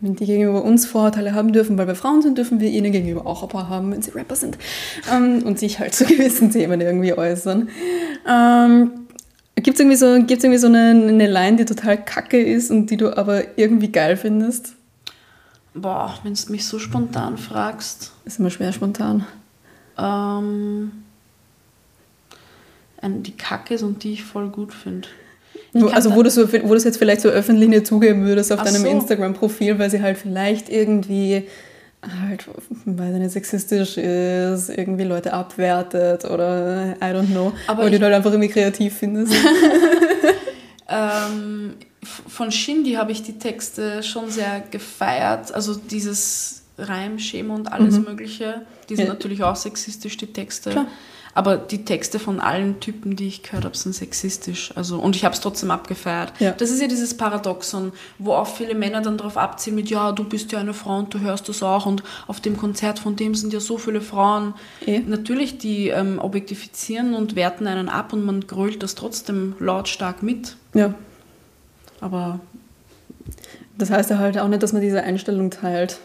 Speaker 2: Wenn die gegenüber uns Vorurteile haben dürfen, weil wir Frauen sind, dürfen wir ihnen gegenüber auch ein paar haben, wenn sie Rapper sind ähm, und sich halt zu gewissen Themen irgendwie äußern. Ähm, Gibt es irgendwie so, gibt's irgendwie so eine, eine Line, die total kacke ist und die du aber irgendwie geil findest?
Speaker 3: Boah, wenn du mich so spontan fragst.
Speaker 2: Ist immer schwer spontan.
Speaker 3: Ähm, die Kacke ist und die ich voll gut finde.
Speaker 2: Also wo du, so, wo du es jetzt vielleicht so öffentlich nicht zugeben würdest auf
Speaker 3: Ach
Speaker 2: deinem
Speaker 3: so.
Speaker 2: Instagram-Profil, weil sie halt vielleicht irgendwie halt, weil sie nicht sexistisch ist, irgendwie Leute abwertet oder I don't know.
Speaker 3: Aber
Speaker 2: die du halt einfach irgendwie kreativ findest.
Speaker 3: Ähm, von Shindy habe ich die Texte schon sehr gefeiert. Also dieses Reimschema und alles Mögliche. Die sind
Speaker 2: Ja.
Speaker 3: natürlich auch sexistisch, die Texte.
Speaker 2: Klar.
Speaker 3: Aber die Texte von allen Typen, die ich gehört habe, sind sexistisch. Also, und ich habe es trotzdem abgefeiert.
Speaker 2: Ja.
Speaker 3: Das ist ja dieses Paradoxon, wo auch viele Männer dann darauf abziehen mit, ja, du bist ja eine Frau und du hörst das auch und auf dem Konzert von dem sind ja so viele Frauen.
Speaker 2: Eh.
Speaker 3: Natürlich, die ähm, objektifizieren und werten einen ab und man grölt das trotzdem lautstark mit.
Speaker 2: Ja.
Speaker 3: Aber
Speaker 2: Das heißt ja halt auch nicht, dass man diese Einstellung teilt.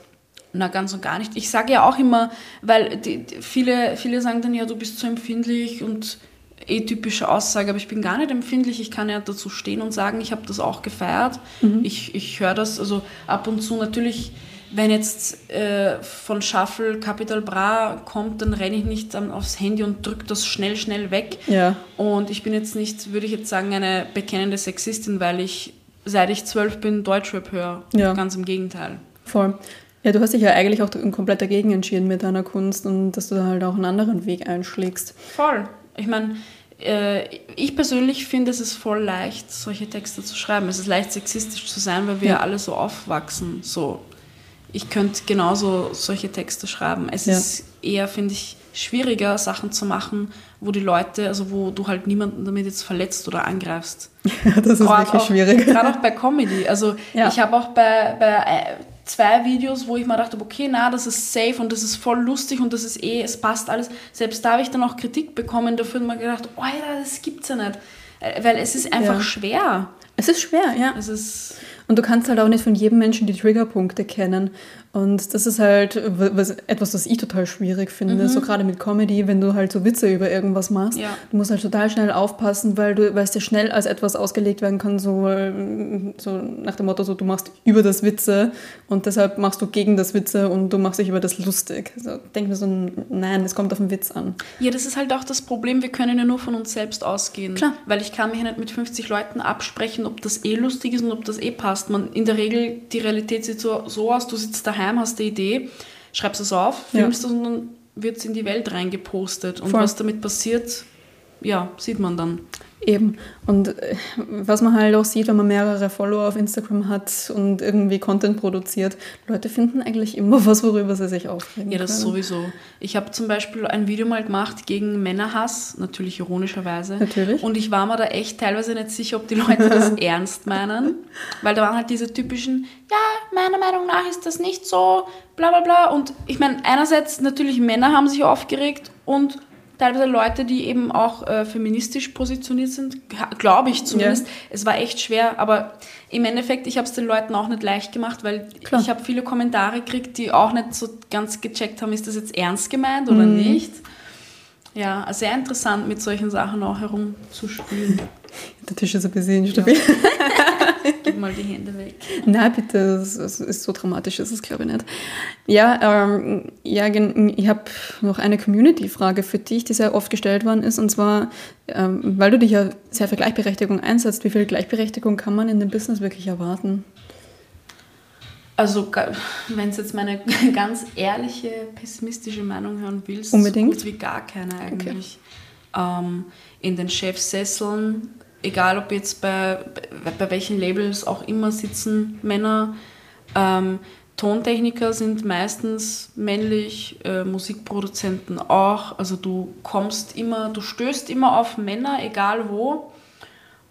Speaker 3: Na, ganz und gar nicht. Ich sage ja auch immer, weil die, die, viele, viele sagen dann, ja, du bist so empfindlich und eh typische Aussage, aber ich bin gar nicht empfindlich. Ich kann ja dazu stehen und sagen, ich habe das auch gefeiert. Ich, ich höre das, also ab und zu natürlich, wenn jetzt äh, von Shuffle Capital Bra kommt, dann renne ich nicht dann aufs Handy und drücke das schnell, schnell weg.
Speaker 2: Ja.
Speaker 3: Und ich bin jetzt nicht, würde ich jetzt sagen, eine bekennende Sexistin, weil ich, seit ich zwölf bin, Deutschrap höre.
Speaker 2: Ja.
Speaker 3: Ganz im Gegenteil.
Speaker 2: Voll. Ja, du hast dich ja eigentlich auch komplett dagegen entschieden mit deiner Kunst und dass du da halt auch einen anderen Weg einschlägst.
Speaker 3: Voll. Ich meine, äh, ich persönlich finde, es ist voll leicht, solche Texte zu schreiben. Es ist leicht, sexistisch zu sein, weil wir
Speaker 2: Ja.
Speaker 3: alle so aufwachsen. So, ich könnte genauso solche Texte schreiben. Es
Speaker 2: Ja.
Speaker 3: ist eher, finde ich, schwieriger, Sachen zu machen, wo die Leute, also wo du halt niemanden damit jetzt verletzt oder angreifst.
Speaker 2: das ist
Speaker 3: Gerade
Speaker 2: wirklich
Speaker 3: auch,
Speaker 2: schwierig.
Speaker 3: Gerade auch bei Comedy. Also
Speaker 2: Ja.
Speaker 3: ich habe auch bei, bei äh, zwei Videos, wo ich mir dachte, okay, na, das ist safe und das ist voll lustig und das ist eh, es passt alles. Selbst da habe ich dann auch Kritik bekommen dafür und mir gedacht, oh ja, das gibt's ja nicht. Äh, Weil es ist einfach
Speaker 2: Ja.
Speaker 3: schwer.
Speaker 2: Es ist schwer, ja.
Speaker 3: Es ist,
Speaker 2: Und du kannst halt auch nicht von jedem Menschen die Triggerpunkte kennen. Und das ist halt was, etwas, was ich total schwierig finde, so gerade mit Comedy, wenn du halt so Witze über irgendwas machst.
Speaker 3: Ja.
Speaker 2: Du musst halt total schnell aufpassen, weil du, weil es dir schnell als etwas ausgelegt werden kann, so, so nach dem Motto, so, du machst über das Witze und deshalb machst du gegen das Witze und du machst dich über das lustig. So, denk mir so, nein, es kommt auf den Witz an.
Speaker 3: ja, das ist halt auch das Problem, wir können ja nur von uns selbst ausgehen.
Speaker 2: Klar.
Speaker 3: Weil ich kann mich ja nicht mit 50 Leuten absprechen, ob das eh lustig ist und ob das eh passt. Man, in der Regel, die Realität sieht so, so aus, du sitzt daheim, hast die Idee, schreibst es auf,
Speaker 2: Ja.
Speaker 3: filmst es und dann wird es in die Welt reingepostet. Und
Speaker 2: Voll.
Speaker 3: was damit passiert, ja, sieht man dann.
Speaker 2: Eben. Und äh, was man halt auch sieht, wenn man mehrere Follower auf Instagram hat und irgendwie Content produziert, Leute finden eigentlich immer was, worüber sie sich aufregen
Speaker 3: Ja, das
Speaker 2: können.
Speaker 3: sowieso. Ich habe zum Beispiel ein Video mal gemacht gegen Männerhass, natürlich ironischerweise.
Speaker 2: Natürlich.
Speaker 3: Und ich war mir da echt teilweise nicht sicher, ob die Leute das ernst meinen. Weil da waren halt diese typischen, ja, meiner Meinung nach ist das nicht so, bla bla bla. Und ich meine, einerseits natürlich Männer haben sich aufgeregt und teilweise Leute, die eben auch äh, feministisch positioniert sind, glaube ich zumindest. Es war echt schwer, aber im Endeffekt, ich habe es den Leuten auch nicht leicht gemacht, weil
Speaker 2: Klar.
Speaker 3: ich habe viele Kommentare gekriegt, die auch nicht so ganz gecheckt haben, ist das jetzt ernst gemeint oder
Speaker 2: Mhm.
Speaker 3: nicht. Ja, also sehr interessant, mit solchen Sachen auch herumzuspielen.
Speaker 2: Der Tisch ist ein bisschen instabil.
Speaker 3: Gib mal die Hände weg.
Speaker 2: Nein, bitte, das ist, so dramatisch, ist es glaube ich nicht. Ja, ähm, ja ich habe noch eine Community-Frage für dich, die sehr oft gestellt worden ist, und zwar, ähm, weil du dich ja sehr für Gleichberechtigung einsetzt, wie viel Gleichberechtigung kann man in dem Business wirklich erwarten?
Speaker 3: Also, wenn du jetzt meine ganz ehrliche, pessimistische Meinung hören willst,
Speaker 2: Unbedingt.
Speaker 3: so gut wie gar keine eigentlich. Ähm, in den Chefsesseln, egal ob jetzt bei, bei, bei welchen Labels auch immer sitzen Männer, ähm, Tontechniker sind meistens männlich, äh, Musikproduzenten auch. Also du kommst immer, du stößt immer auf Männer, egal wo.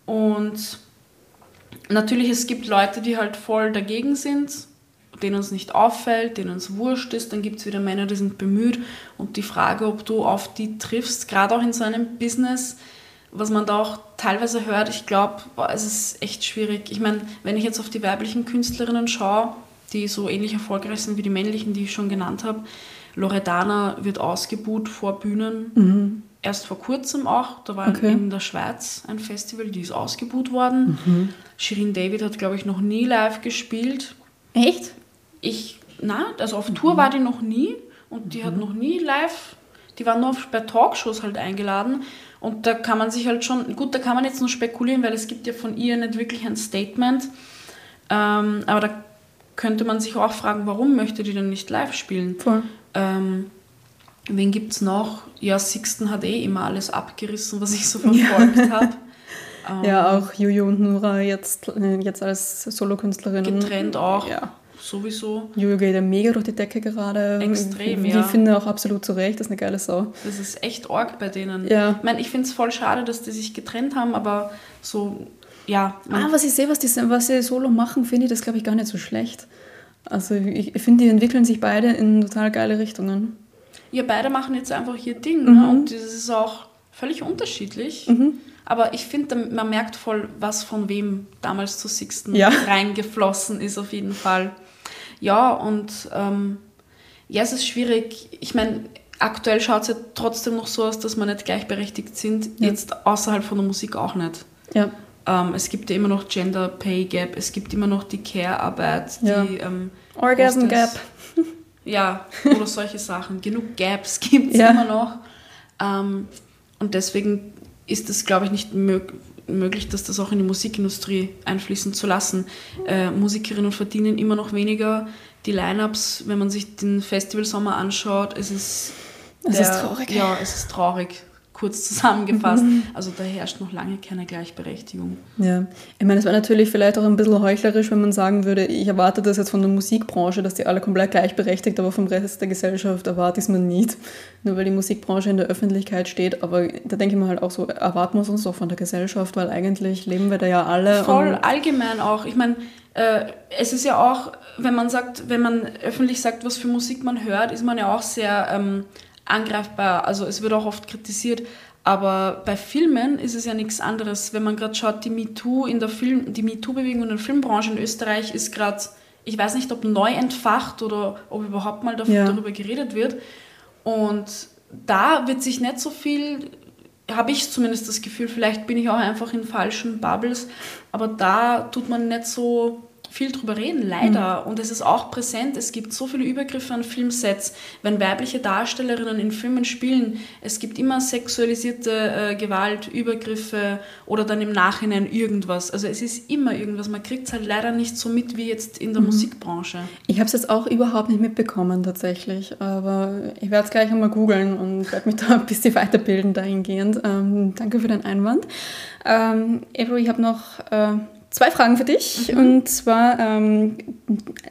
Speaker 3: Und natürlich, es gibt Leute, die halt voll dagegen sind, denen es nicht auffällt, denen es wurscht ist. Dann gibt es wieder Männer, die sind bemüht. Und die Frage, ob du auf die triffst, gerade auch in so einem Business, was man da auch teilweise hört, ich glaube, es ist echt schwierig. Ich meine, wenn ich jetzt auf die weiblichen Künstlerinnen schaue, die so ähnlich erfolgreich sind wie die männlichen, die ich schon genannt habe, Loredana wird ausgebuht vor Bühnen. Erst vor kurzem auch, da war
Speaker 2: Okay.
Speaker 3: in der Schweiz ein Festival, die ist ausgebuht worden. Shirin David hat, glaube ich, noch nie live gespielt.
Speaker 2: Echt?
Speaker 3: Ich, na, also auf Tour war die noch nie und die hat noch nie live, die war nur auf- bei Talkshows halt eingeladen und da kann man sich halt schon, gut, da kann man jetzt nur spekulieren, weil es gibt ja von ihr nicht wirklich ein Statement, ähm, aber da könnte man sich auch fragen, warum möchte die denn nicht live spielen?
Speaker 2: Voll.
Speaker 3: Ähm, wen gibt es noch? Ja, Sixten hat eh immer alles abgerissen, was ich so verfolgt habe.
Speaker 2: Ja, auch Juju und Nura jetzt, äh, jetzt als Solokünstlerin.
Speaker 3: Getrennt auch.
Speaker 2: Ja.
Speaker 3: Sowieso.
Speaker 2: Jojo geht ja mega durch die Decke gerade.
Speaker 3: Extrem,
Speaker 2: Wie
Speaker 3: ja.
Speaker 2: Ich finde auch absolut zu Recht, das ist eine geile Sau.
Speaker 3: Das ist echt arg bei denen.
Speaker 2: Ja.
Speaker 3: Ich meine, ich finde es voll schade, dass die sich getrennt haben, aber so, ja.
Speaker 2: Ah, was ich sehe, was die, was sie solo machen, finde ich das, glaube ich, gar nicht so schlecht. Also ich, ich finde, die entwickeln sich beide in total geile Richtungen.
Speaker 3: Ja, beide machen jetzt einfach ihr Ding.
Speaker 2: Mhm.
Speaker 3: Ne? Und das ist auch völlig unterschiedlich. Aber ich finde, man merkt voll, was von wem damals zu Sixten
Speaker 2: Ja.
Speaker 3: reingeflossen ist, auf jeden Fall. Ja, und ähm, ja, es ist schwierig. Ich meine, aktuell schaut es ja trotzdem noch so aus, dass wir nicht gleichberechtigt sind.
Speaker 2: Ja.
Speaker 3: Jetzt außerhalb von der Musik auch nicht.
Speaker 2: Ja.
Speaker 3: Ähm, es gibt ja immer noch Gender Pay Gap, es gibt immer noch die Care-Arbeit, die
Speaker 2: Ja.
Speaker 3: ähm,
Speaker 2: Orgasm Gap.
Speaker 3: Ja, oder solche Sachen. Genug Gaps gibt es
Speaker 2: Ja.
Speaker 3: immer noch. Ähm, und deswegen ist es, glaube ich, nicht mög möglich, dass das auch in die Musikindustrie einfließen zu lassen. Äh, Musikerinnen verdienen immer noch weniger. Die Line-Ups, wenn man sich den Festivalsommer anschaut, es ist,
Speaker 2: Es ist traurig.
Speaker 3: Ja, es ist traurig, kurz zusammengefasst.
Speaker 2: Mhm.
Speaker 3: Also da herrscht noch lange keine Gleichberechtigung.
Speaker 2: Ja, ich meine, es wäre natürlich vielleicht auch ein bisschen heuchlerisch, wenn man sagen würde, ich erwarte das jetzt von der Musikbranche, dass die alle komplett gleichberechtigt, aber vom Rest der Gesellschaft erwarte ich es mir nicht. Nur weil die Musikbranche in der Öffentlichkeit steht. Aber da denke ich mir halt auch so, erwarten wir es uns doch von der Gesellschaft, weil eigentlich leben wir da ja alle.
Speaker 3: Voll allgemein auch. Ich meine, äh, es ist ja auch, wenn man sagt, wenn man öffentlich sagt, was für Musik man hört, ist man ja auch sehr ähm, angreifbar. Also es wird auch oft kritisiert. Aber bei Filmen ist es ja nichts anderes. Wenn man gerade schaut, die MeToo in der Film, die MeToo-Bewegung in der Filmbranche in Österreich ist gerade, ich weiß nicht, ob neu entfacht oder ob überhaupt mal daf-
Speaker 2: Ja.
Speaker 3: darüber geredet wird. Und da wird sich nicht so viel, habe ich zumindest das Gefühl, vielleicht bin ich auch einfach in falschen Bubbles, aber da tut man nicht so viel drüber reden, leider. Und es ist auch präsent, es gibt so viele Übergriffe an Filmsets, wenn weibliche Darstellerinnen in Filmen spielen, es gibt immer sexualisierte äh, Gewalt, Übergriffe oder dann im Nachhinein irgendwas. Also es ist immer irgendwas, man kriegt es halt leider nicht so mit wie jetzt in der Musikbranche.
Speaker 2: Ich habe es jetzt auch überhaupt nicht mitbekommen tatsächlich, aber ich werde es gleich einmal googeln und werde mich da ein bisschen weiterbilden dahingehend. Ähm, danke für den Einwand. Ähm, Ebro, ich habe noch äh, zwei Fragen für dich und zwar ähm,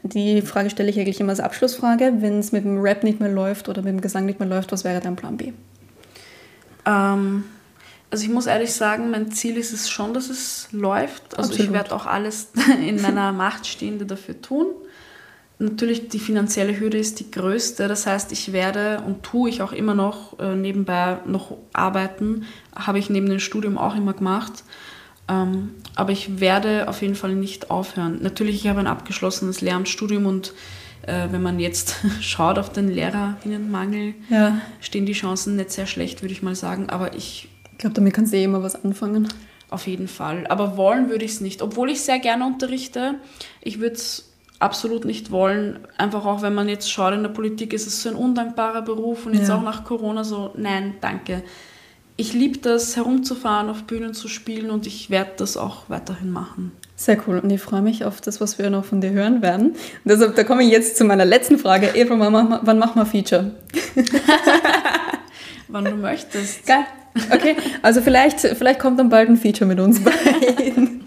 Speaker 2: die Frage stelle ich eigentlich immer als Abschlussfrage. Wenn es mit dem Rap nicht mehr läuft oder mit dem Gesang nicht mehr läuft, was wäre dein Plan B?
Speaker 3: Ähm, also ich muss ehrlich sagen, mein Ziel ist es schon, dass es läuft. Also ich
Speaker 2: Absolut.
Speaker 3: werde auch alles in meiner Macht Stehende dafür tun. Natürlich die finanzielle Hürde ist die größte. Das heißt, ich werde und tue ich auch immer noch äh, nebenbei noch arbeiten. Habe ich neben dem Studium auch immer gemacht. Ähm, aber ich werde auf jeden Fall nicht aufhören. Natürlich, ich habe ein abgeschlossenes Lehramtsstudium und äh, wenn man jetzt schaut auf den Lehrerinnenmangel,
Speaker 2: Ja,
Speaker 3: stehen die Chancen nicht sehr schlecht, würde ich mal sagen. Aber ich
Speaker 2: ich glaube, damit kannst du eh immer was anfangen.
Speaker 3: auf jeden Fall. Aber wollen würde ich es nicht. Obwohl ich sehr gerne unterrichte. Ich würde es absolut nicht wollen. Einfach auch, wenn man jetzt schaut, in der Politik ist es so ein undankbarer Beruf und jetzt
Speaker 2: Ja.
Speaker 3: auch nach Corona so, nein, danke. Ich liebe das, herumzufahren, auf Bühnen zu spielen und ich werde das auch weiterhin machen.
Speaker 2: Sehr cool und ich freue mich auf das, was wir noch von dir hören werden. Und deshalb, da komme ich jetzt zu meiner letzten Frage. Eva, wann machen wir- Feature?
Speaker 3: Wann du möchtest.
Speaker 2: Geil. Okay, also vielleicht, vielleicht kommt dann bald ein Feature mit uns beiden.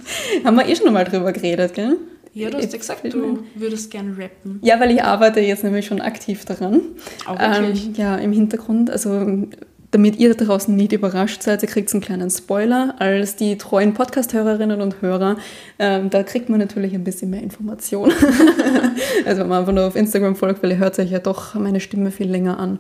Speaker 2: Haben wir eh schon mal drüber geredet, gell?
Speaker 3: Ja, du hast ja gesagt, du würdest gerne rappen.
Speaker 2: Ja, weil ich arbeite jetzt nämlich schon aktiv daran.
Speaker 3: Auch wirklich?
Speaker 2: Ähm, ja, im Hintergrund. Also damit ihr da draußen nicht überrascht seid, ihr kriegt einen kleinen Spoiler. Als die treuen Podcast-Hörerinnen und Hörer, ähm, da kriegt man natürlich ein bisschen mehr Information. also wenn man einfach nur auf Instagram folgt, weil ihr hört euch ja doch meine Stimme viel länger an.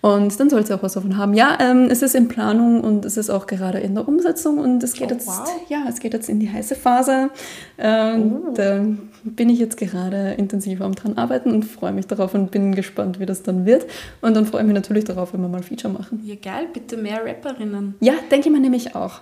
Speaker 2: Und dann sollt ihr auch was davon haben. Ja, ähm, es ist in Planung und es ist auch gerade in der Umsetzung und es geht
Speaker 3: Oh,
Speaker 2: jetzt,
Speaker 3: wow.
Speaker 2: ja, es geht jetzt in die heiße Phase. Ähm,
Speaker 3: Oh.
Speaker 2: Da bin ich jetzt gerade intensiv am dran arbeiten und freue mich darauf und bin gespannt, wie das dann wird. Und dann freue ich mich natürlich darauf, wenn wir mal ein Feature machen.
Speaker 3: Ja, geil, bitte mehr Rapperinnen.
Speaker 2: Ja, denke ich mir nämlich auch.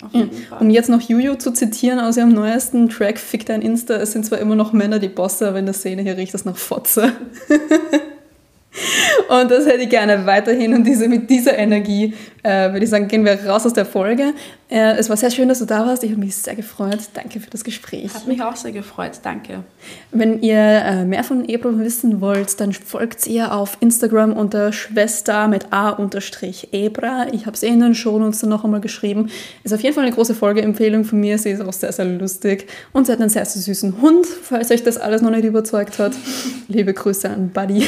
Speaker 3: Fall.
Speaker 2: Um jetzt noch Juju zu zitieren aus ihrem neuesten Track Fick dein Insta, es sind zwar immer noch Männer die Bosse, aber in der Szene hier riecht es nach Fotze. und das hätte ich gerne weiterhin und diese, mit dieser Energie äh, würde ich sagen, gehen wir raus aus der Folge. Äh, es war sehr schön, dass du da warst. Ich habe mich sehr gefreut. Danke für das Gespräch.
Speaker 3: Hat mich auch sehr gefreut. Danke.
Speaker 2: Wenn ihr äh, mehr von Ebro wissen wollt, dann folgt ihr auf Instagram unter Schwester mit A-Ebra. Ich habe es eh in den Shownotes dann noch einmal geschrieben. Ist auf jeden Fall eine große Folgeempfehlung von mir. Sie ist auch sehr, sehr lustig. Und sie hat einen sehr, sehr süßen Hund, falls euch das alles noch nicht überzeugt hat. Liebe Grüße an Buddy.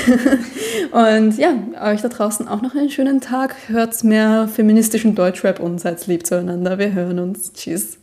Speaker 2: Und ja, euch da draußen auch noch einen schönen Tag. Hört mehr feministischen Deutschrap und seid lieb zueinander. Wir hören uns. Tschüss.